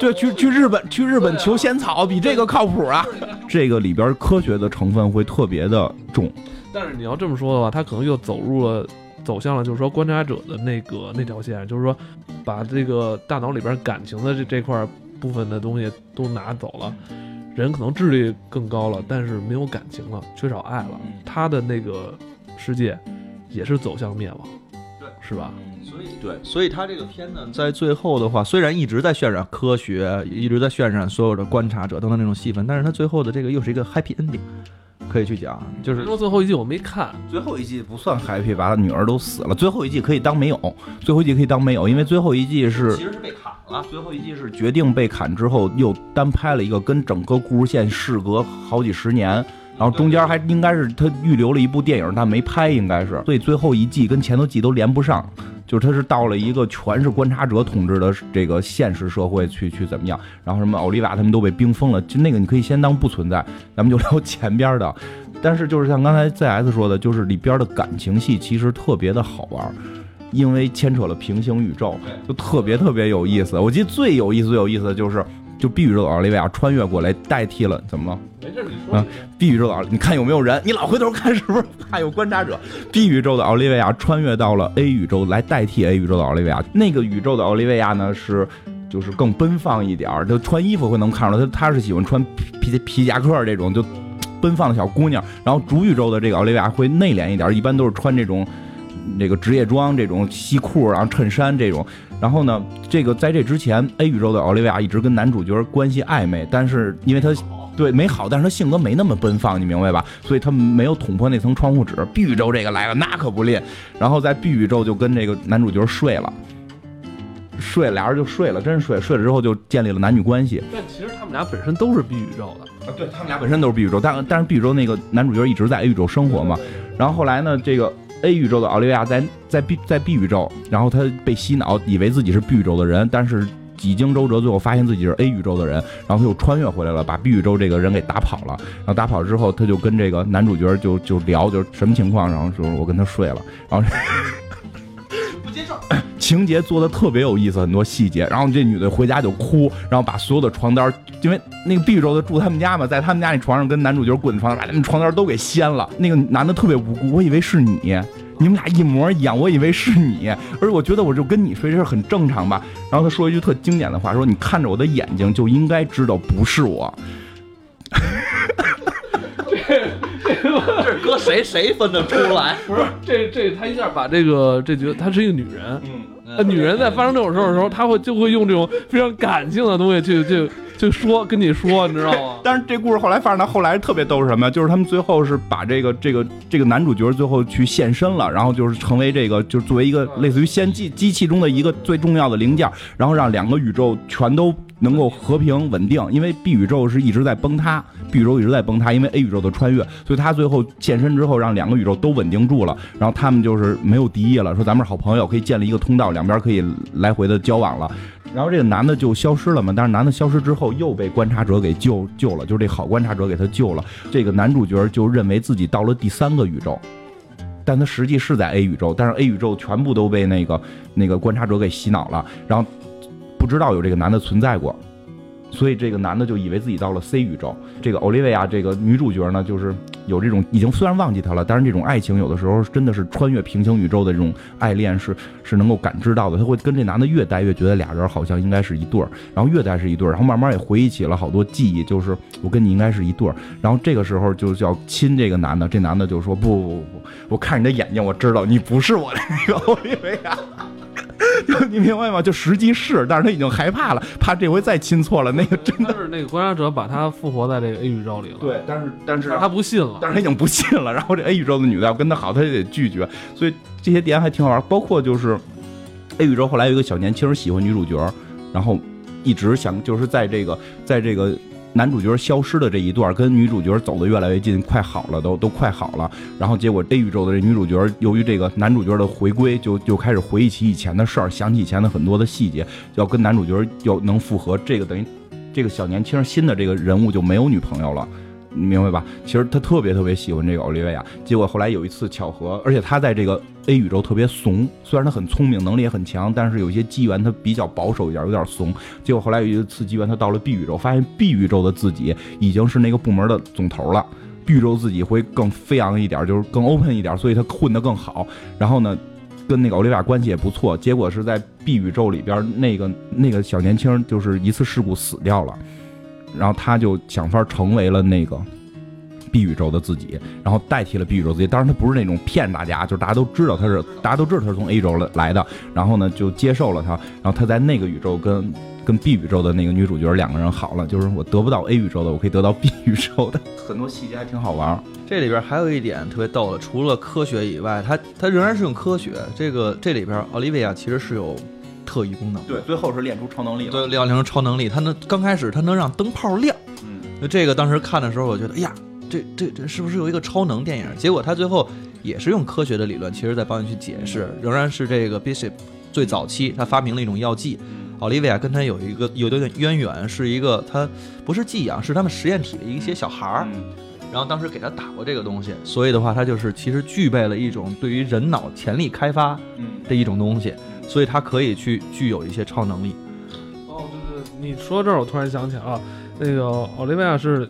对去去日本去日本求仙草，比这个靠谱啊！这个里边科学的成分会特别的重。但是你要这么说的话，他可能又走入了。走向了就是说观察者的那个那条线，就是说把这个大脑里边感情的这这块部分的东西都拿走了，人可能智力更高了，但是没有感情了，缺少爱了，他的那个世界也是走向灭亡，对，是吧？所以对，所以他这个片呢，在最后的话，虽然一直在渲染科学，一直在渲染所有的观察者等等那种戏份，但是他最后的这个又是一个 happy ending，可以去讲，就是说最后一季我没看，最后一季不算 happy，把他女儿都死了。最后一季可以当没有，最后一季可以当没有，因为最后一季是其实是被砍了。最后一季是决定被砍之后，又单拍了一个跟整个故事线事隔好几十年，然后中间还应该是他预留了一部电影，但没拍，应该是，所以最后一季跟前头季都连不上。就是他是到了一个全是观察者统治的这个现实社会去去怎么样，然后什么奥利瓦他们都被冰封了，就那个你可以先当不存在，咱们就聊前边的。但是就是像刚才 ZS 说的，就是里边的感情戏其实特别的好玩，因为牵扯了平行宇宙，就特别特别有意思。我记得最有意思最有意思的就是。就 B 宇宙的奥利维亚穿越过来代替了，怎么了？没事，你说。，B 宇宙的奥，你看有没有人？你老回头看是不是怕有观察者？B 宇宙的奥利维亚穿越到了 A 宇宙来代替 A 宇宙的奥利维亚。那个宇宙的奥利维亚呢是就是更奔放一点儿，就穿衣服会能看出来，他他是喜欢穿皮皮夹克这种就奔放的小姑娘。然后主宇宙的这个奥利维亚会内敛一点，一般都是穿这种那个职业装，这种西裤然后衬衫这种。然后呢，这个在这之前，A 宇宙的奥利维亚一直跟男主角关系暧昧，但是因为他对没好，但是他性格没那么奔放，你明白吧？所以他没有捅破那层窗户纸。B 宇宙这个来了，那可不练。然后在 B 宇宙就跟这个男主角睡了，睡俩人就睡了，真睡。睡了之后就建立了男女关系。但其实他们俩本身都是 B 宇宙的啊，对他们俩本身都是 B 宇宙，但但是 B 宇宙那个男主角一直在 A 宇宙生活嘛。然后后来呢，这个。A 宇宙的奥利维亚在在 B 在 B 宇宙，然后他被洗脑，以为自己是 B 宇宙的人，但是几经周折，最后发现自己是 A 宇宙的人，然后他又穿越回来了，把 B 宇宙这个人给打跑了。然后打跑之后，他就跟这个男主角就就聊，就什么情况，然后说我跟他睡了，然后。情节做的特别有意思，很多细节。然后这女的回家就哭，然后把所有的床单，因为那个 B 宇宙的住他们家嘛，在他们家那床上跟男主角滚的床单，把他们床单都给掀了。那个男的特别无辜，我以为是你，你们俩一模一样，我以为是你，而我觉得我就跟你睡，这事很正常吧。然后他说一句特经典的话，说你看着我的眼睛就应该知道不是我。<laughs> 这这搁谁谁分得出来？不是这这他一下把这个这觉得她是一个女人，嗯，女人在发生这种事儿的时候，她会就会用这种非常感性的东西去去去说跟你说，你知道吗？但是这故事后来发展到后来特别逗是什么？就是他们最后是把这个这个这个男主角最后去献身了，然后就是成为这个就是作为一个类似于先机机器中的一个最重要的零件，然后让两个宇宙全都。能够和平稳定，因为 B 宇宙是一直在崩塌，B 宇宙一直在崩塌，因为 A 宇宙的穿越，所以他最后现身之后，让两个宇宙都稳定住了，然后他们就是没有敌意了，说咱们是好朋友，可以建立一个通道，两边可以来回的交往了。然后这个男的就消失了嘛，但是男的消失之后又被观察者给救救了，就是这好观察者给他救了。这个男主角就认为自己到了第三个宇宙，但他实际是在 A 宇宙，但是 A 宇宙全部都被那个那个观察者给洗脑了，然后。知道有这个男的存在过，所以这个男的就以为自己到了 C 宇宙。这个奥利维亚这个女主角呢，就是有这种已经虽然忘记他了，但是这种爱情有的时候真的是穿越平行宇宙的这种爱恋是是能够感知到的。他会跟这男的越待越觉得俩人好像应该是一对儿，然后越待是一对儿，然后慢慢也回忆起了好多记忆，就是我跟你应该是一对儿。然后这个时候就是要亲这个男的，这男的就说不不不不，我看你的眼睛，我知道你不是我的那个奥利维亚。就 <laughs> 你明白吗？就实际是，但是他已经害怕了，怕这回再亲错了。那个真的是那个观察者把他复活在这个 A 宇宙里了。对，但是但是他不信了，但是他已经不信了。然后这 A 宇宙的女的要跟他好，他也得拒绝。所以这些点还挺好玩。包括就是 A 宇宙后来有一个小年轻喜欢女主角，然后一直想就是在这个在这个。男主角消失的这一段，跟女主角走的越来越近，快好了，都都快好了。然后结果 A 宇宙的这女主角，由于这个男主角的回归，就就开始回忆起以前的事儿，想起以前的很多的细节，要跟男主角要能复合。这个等于这个小年轻新的这个人物就没有女朋友了。你明白吧？其实他特别特别喜欢这个奥利维亚，结果后来有一次巧合，而且他在这个 A 宇宙特别怂，虽然他很聪明，能力也很强，但是有些机缘他比较保守一点，有点怂。结果后来有一次机缘，他到了 B 宇宙，发现 B 宇宙的自己已经是那个部门的总头了，B 宇宙自己会更飞扬一点，就是更 open 一点，所以他混得更好。然后呢，跟那个奥利维亚关系也不错。结果是在 B 宇宙里边，那个那个小年轻就是一次事故死掉了。然后他就想法成为了那个 B 宇宙的自己，然后代替了 B 宇宙自己。当然，他不是那种骗大家，就是大家都知道他是，大家都知道他是从 A 宇宙来来的，然后呢就接受了他，然后他在那个宇宙跟跟 B 宇宙的那个女主角两个人好了，就是我得不到 A 宇宙的，我可以得到 B 宇宙的，很多细节还挺好玩。这里边还有一点特别逗的，除了科学以外，它它仍然是用科学。这个这里边奥利维亚其实是有特异功能，对，最后是练出超能力了。对，练成超能力，它能刚开始它能让灯泡亮。嗯，那这个当时看的时候，我觉得，哎呀，这这这是不是有一个超能电影？结果他最后也是用科学的理论，其实在帮你去解释，仍然是这个 Bishop 最早期他发明了一种药剂，奥利维亚跟他有一个有点渊源，是一个他不是寄养，是他们实验体的一些小孩儿，嗯。然后当时给他打过这个东西，所以的话，他就是其实具备了一种对于人脑潜力开发嗯。的一种东西，所以他可以去具有一些超能力。哦，对对，你说这儿我突然想起来啊，那个奥利维亚是，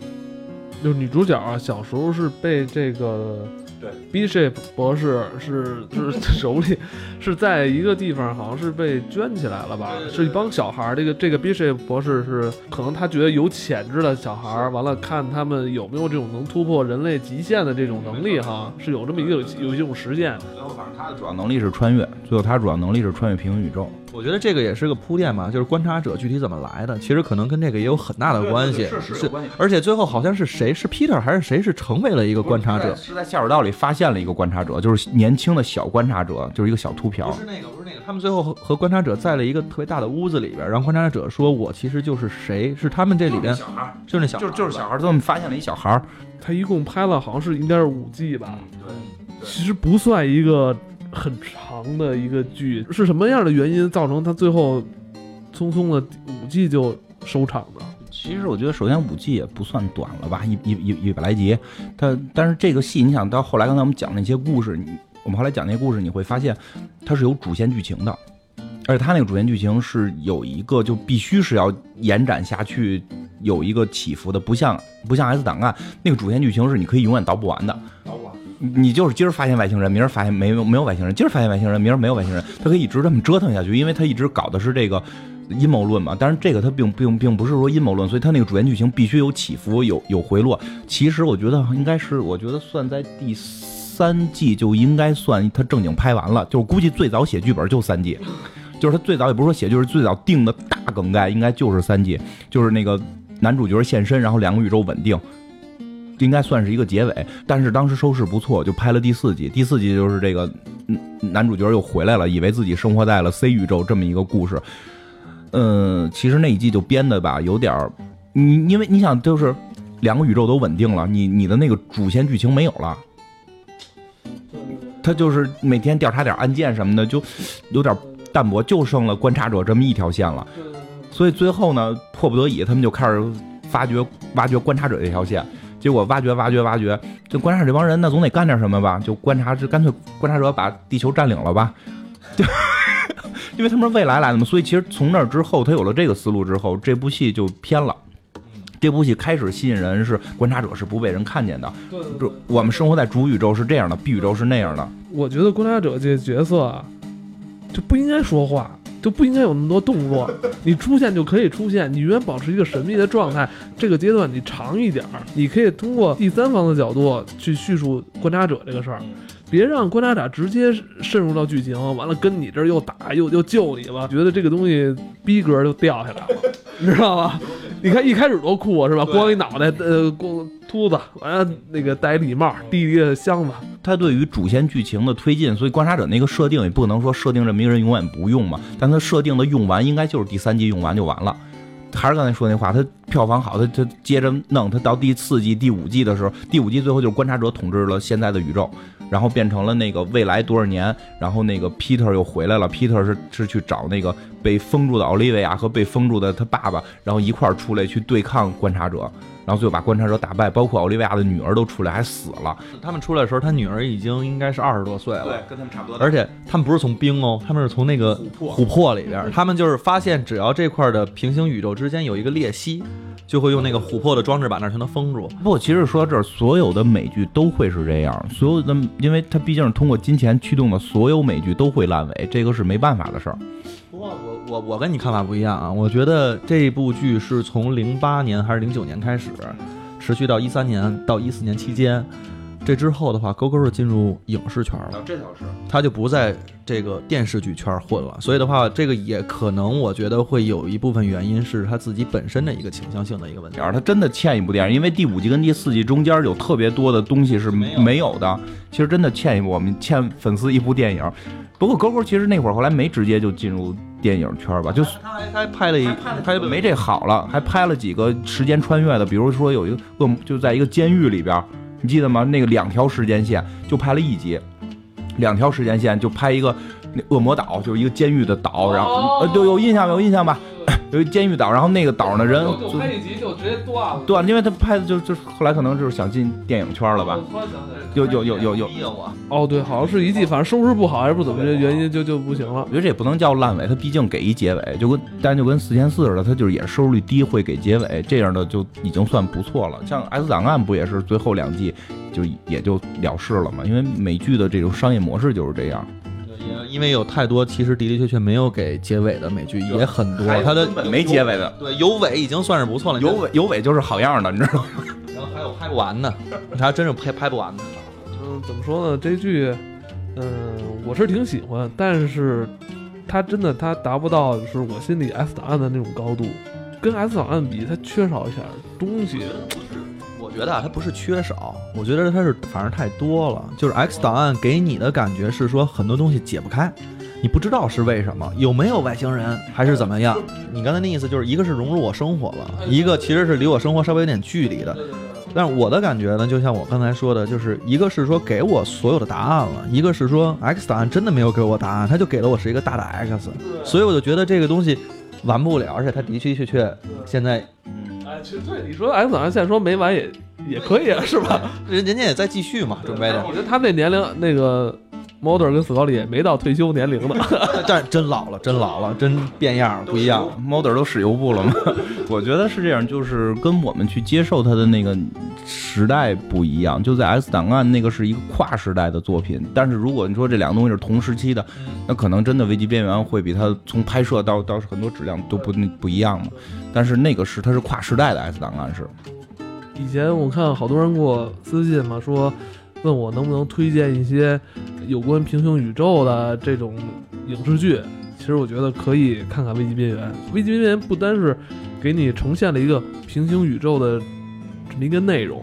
就是女主角啊，小时候是被这个对 Bishop 博士是就是 <laughs> 手里是在一个地方，好像是被圈起来了吧？是一帮小孩儿。这个这个 Bishop 博士是可能他觉得有潜质的小孩儿，完了看他们有没有这种能突破人类极限的这种能力哈，是有这么一个有一种实践。最后反正他的主要能力是穿越，最后他主要能力是穿越平行宇宙。我觉得这个也是个铺垫嘛，就是观察者具体怎么来的，其实可能跟这个也有很大的关系。是是有关系。而且最后好像是谁是 Peter 还是谁是成为了一个观察者？是在下水道里发现了一个观察者，就是年轻的小观察者，就是一个小秃瓢不。是那个，不是那个，他们最后和和观察者在了一个特别大的屋子里边，然后观察者说：“我其实就是谁，是他们这里边小孩，就是那小孩就是就是小孩儿，他们发现了一小孩。他一共拍了好像是应该是五季吧，对，其实不算一个很长的一个剧，是什么样的原因造成他最后匆匆的五季就收场的？其实我觉得，首先五季也不算短了吧，一一一一百来集。它但是这个戏，你想到后来刚才我们讲那些故事，你我们后来讲那些故事，你会发现它是有主线剧情的，而且它那个主线剧情是有一个就必须是要延展下去，有一个起伏的，不像不像 S 档案那个主线剧情是你可以永远倒不完的。你你就是今儿发现外星人，明儿发现没有没有外星人，今儿发现外星人，明儿没有外星人，他可以一直这么折腾下去，因为他一直搞的是这个阴谋论嘛。但是这个他并并并不是说阴谋论，所以他那个主线剧情必须有起伏，有有回落。其实我觉得应该是，我觉得算在第三季就应该算他正经拍完了，就是估计最早写剧本就三季，就是他最早也不是说写，就是最早定的大梗概应该就是三季，就是那个男主角现身，然后两个宇宙稳定。应该算是一个结尾，但是当时收视不错，就拍了第四季。第四季就是这个嗯男主角又回来了，以为自己生活在了 C 宇宙这么一个故事。嗯，其实那一季就编的吧，有点儿，你因为你想，就是两个宇宙都稳定了，你你的那个主线剧情没有了。他就是每天调查点案件什么的，就有点淡薄，就剩了观察者这么一条线了。所以最后呢，迫不得已，他们就开始发掘、挖掘观察者这条线。结果挖掘、挖掘、挖掘，就观察者这帮人，那总得干点什么吧？就观察，就干脆观察者把地球占领了吧？就 <laughs> 因为他们是未来来的嘛，所以其实从那儿之后，他有了这个思路之后，这部戏就偏了。这部戏开始吸引人是观察者是不被人看见的，对对就我们生活在主宇宙是这样的，B 宇宙是那样的。我觉得观察者这角色啊，就不应该说话，就不应该有那么多动作。<laughs> 你出现就可以出现，你永远保持一个神秘的状态。这个阶段你长一点儿，你可以通过第三方的角度去叙述观察者这个事儿，别让观察者直接渗入到剧情，完了跟你这儿又打又又救你了，觉得这个东西逼格就掉下来了，你知道吧？你看一开始多酷啊，是吧？光一脑袋，呃，光秃子，完了那个戴礼帽，提一个箱子，他对于主线剧情的推进，所以观察者那个设定也不能说设定这么一个人永远不用嘛，但他设定的用完应该就是第三季用完就完了。还是刚才说那话，他票房好，他他接着弄，他到第四季、第五季的时候，第五季最后就是观察者统治了现在的宇宙，然后变成了那个未来多少年，然后那个 Peter 又回来了，Peter 是是去找那个被封住的奥利维亚和被封住的他爸爸，然后一块儿出来去对抗观察者，然后最后把观察者打败，包括奥利维亚的女儿都出来还死了，他们出来的时候，他女儿已经应该是二十多岁了。对跟他们差不多而且他们不是从冰哦，他们是从那个魄琥珀里边，<laughs> 他们就是发现只要这块的平行宇宙之间有一个裂隙，就会用那个琥珀的装置把那儿全都封住。不，其实说到这儿，所有的美剧都会是这样，所有的，因为它毕竟是通过金钱驱动的，所有美剧都会烂尾，这个是没办法的事儿。我我跟你看法不一样啊，我觉得这部剧是从零八年还是零九年开始，持续到一三年到一四年期间。这之后的话，勾勾就进入影视圈了，这倒是。他就不在这个电视剧圈混了。所以的话，这个也可能我觉得会有一部分原因是他自己本身的一个倾向性的一个问题。点儿他真的欠一部电影，因为第五季跟第四季中间有特别多的东西是没有没有的。其实真的欠一部，我们欠粉丝一部电影。不过勾勾其实那会儿后来没直接就进入电影圈吧，就他还还拍了一拍没这好了，还拍了几个时间穿越的，比如说有一个恶就在一个监狱里边儿，你记得吗？那个两条时间线就拍了一集，两条时间线就拍一个那恶魔岛，就是一个监狱的岛，然后哦呃，对，有印象没有印象吧？有一监狱岛，然后那个岛上的人就就拍一集就直接断了。断，因为他拍的就就后来可能就是想进电影圈了吧？有有有有有，哦，对，好像是一季，反正收视不好还是不怎么着原因就就不行了我。觉得这也不能叫烂尾，他毕竟给一结尾，就跟但就跟四千四似的，他就是也是收视率低会给结尾，这样的就已经算不错了。像《X 档案》不也是最后两季就也就了事了嘛？因为美剧的这种商业模式就是这样，也因为有太多其实的的确确没有给结尾的美剧也很多，它的没结尾的，对有尾已经算是不错了，有尾有尾就是好样的，你知道吗？<laughs> 然后还有拍不完的，你还真是拍拍不完的。嗯，怎么说呢？这剧，嗯，我是挺喜欢，但是它真的它达不到就是我心里 S 档案的那种高度，跟 S 档案比，它缺少一点东西。我觉得啊，它不是缺少，我觉得它是反而太多了。就是 X 档案给你的感觉是说很多东西解不开，你不知道是为什么，有没有外星人，还是怎么样？你刚才那意思就是一个是融入我生活了，一个其实是离我生活稍微有点距离的。但是我的感觉呢，就像我刚才说的，就是一个是说给我所有的答案了，一个是说 X 档案真的没有给我答案，它就给了我是一个大的 X，所以我就觉得这个东西完不了，而且它的的确确现在哎，其实对你说 X 档案现在说没完也也可以啊，是吧？人人家也在继续嘛，准备着我。觉得他那年龄，那个 Mulder 跟斯考利也没到退休年龄呢。<laughs> 但真老了，真老了，真变样了，不一样了。Mulder 都使油布了吗？<laughs> 我觉得是这样，就是跟我们去接受他的那个时代不一样。就在 X 档案那个是一个跨时代的作品，但是如果你说这两个东西是同时期的，那可能真的危机边缘会比它从拍摄到到很多质量都不不一样嘛。但是那个是它是跨时代的 X 档案是，以前我看好多人给我私信嘛，说问我能不能推荐一些有关平行宇宙的这种影视剧。其实我觉得可以看看《危机边缘》。《危机边缘》不单是给你呈现了一个平行宇宙的这么一个内容，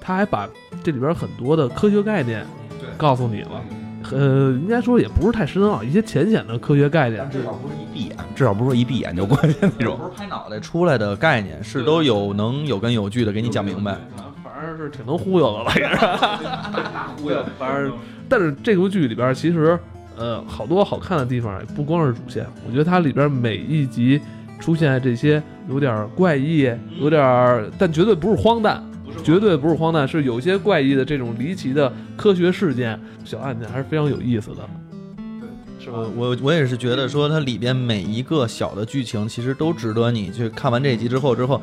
它还把这里边很多的科学概念告诉你了。呃，应该说也不是太深奥，一些浅显的科学概念。至少不是一闭眼，至少不是说一闭眼就过去那种。不是拍脑袋出来的概念，是都有能有根有据的给你讲明白。是挺能忽悠的了，也是大。忽悠，反正，但是这部剧里边其实，呃，好多好看的地方，不光是主线，我觉得它里边每一集出现这些有点怪异，有点，但绝对不是荒诞，绝对不是荒诞，是有些怪异的这种离奇的科学事件、小案件，还是非常有意思的。对是吧？我我我也是觉得说，它里边每一个小的剧情，其实都值得你去看完这一集之后之后，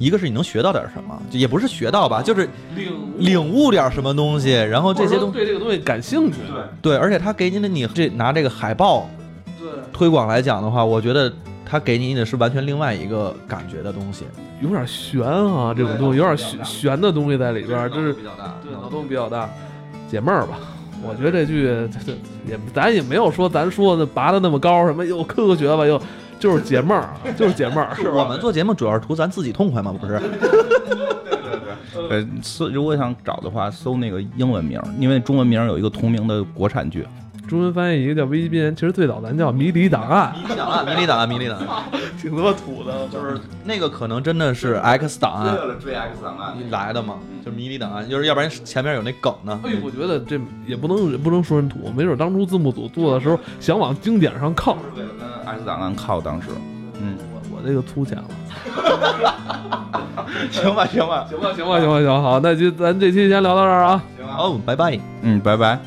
一个是你能学到点什么，就也不是学到吧，就是领领悟点什么东西，然后这些东西对这个东西感兴趣，对，而且他给你的你这拿这个海报对，推广来讲的话，我觉得他给你的是完全另外一个感觉的东西，有点悬啊，这种东西有点悬悬的东西在里边，就是比较大。对，脑洞比较大，解闷儿吧。我觉得这剧 <laughs> 也咱也没有说咱说的拔的那么高，什么又科学吧，又就是解闷儿，就是解闷儿，<laughs> 是吧？我们做节目主要是图咱自己痛快嘛，不是？<laughs> 呃，搜如果想找的话，搜那个英文名，因为中文名有一个同名的国产剧。中文翻译一个叫《危机边缘》，其实最早咱叫《迷离档案迷离档案，迷离档案，迷离档案，》，挺他妈土的，就是那个可能真的是 <laughs> X 档案了追 X 档案来的嘛，就是迷离档案，就是要不然前面有那梗呢。哎，我觉得这也不能不能说人土，没准当初字幕组做的时候想往经典上靠，为了跟 X 档案靠，当时，嗯，我我这个粗浅了。<laughs> 行吧，行吧，行吧，行吧，行吧，行，好，那就咱这期先聊到这儿啊。哦，拜拜。嗯，拜拜。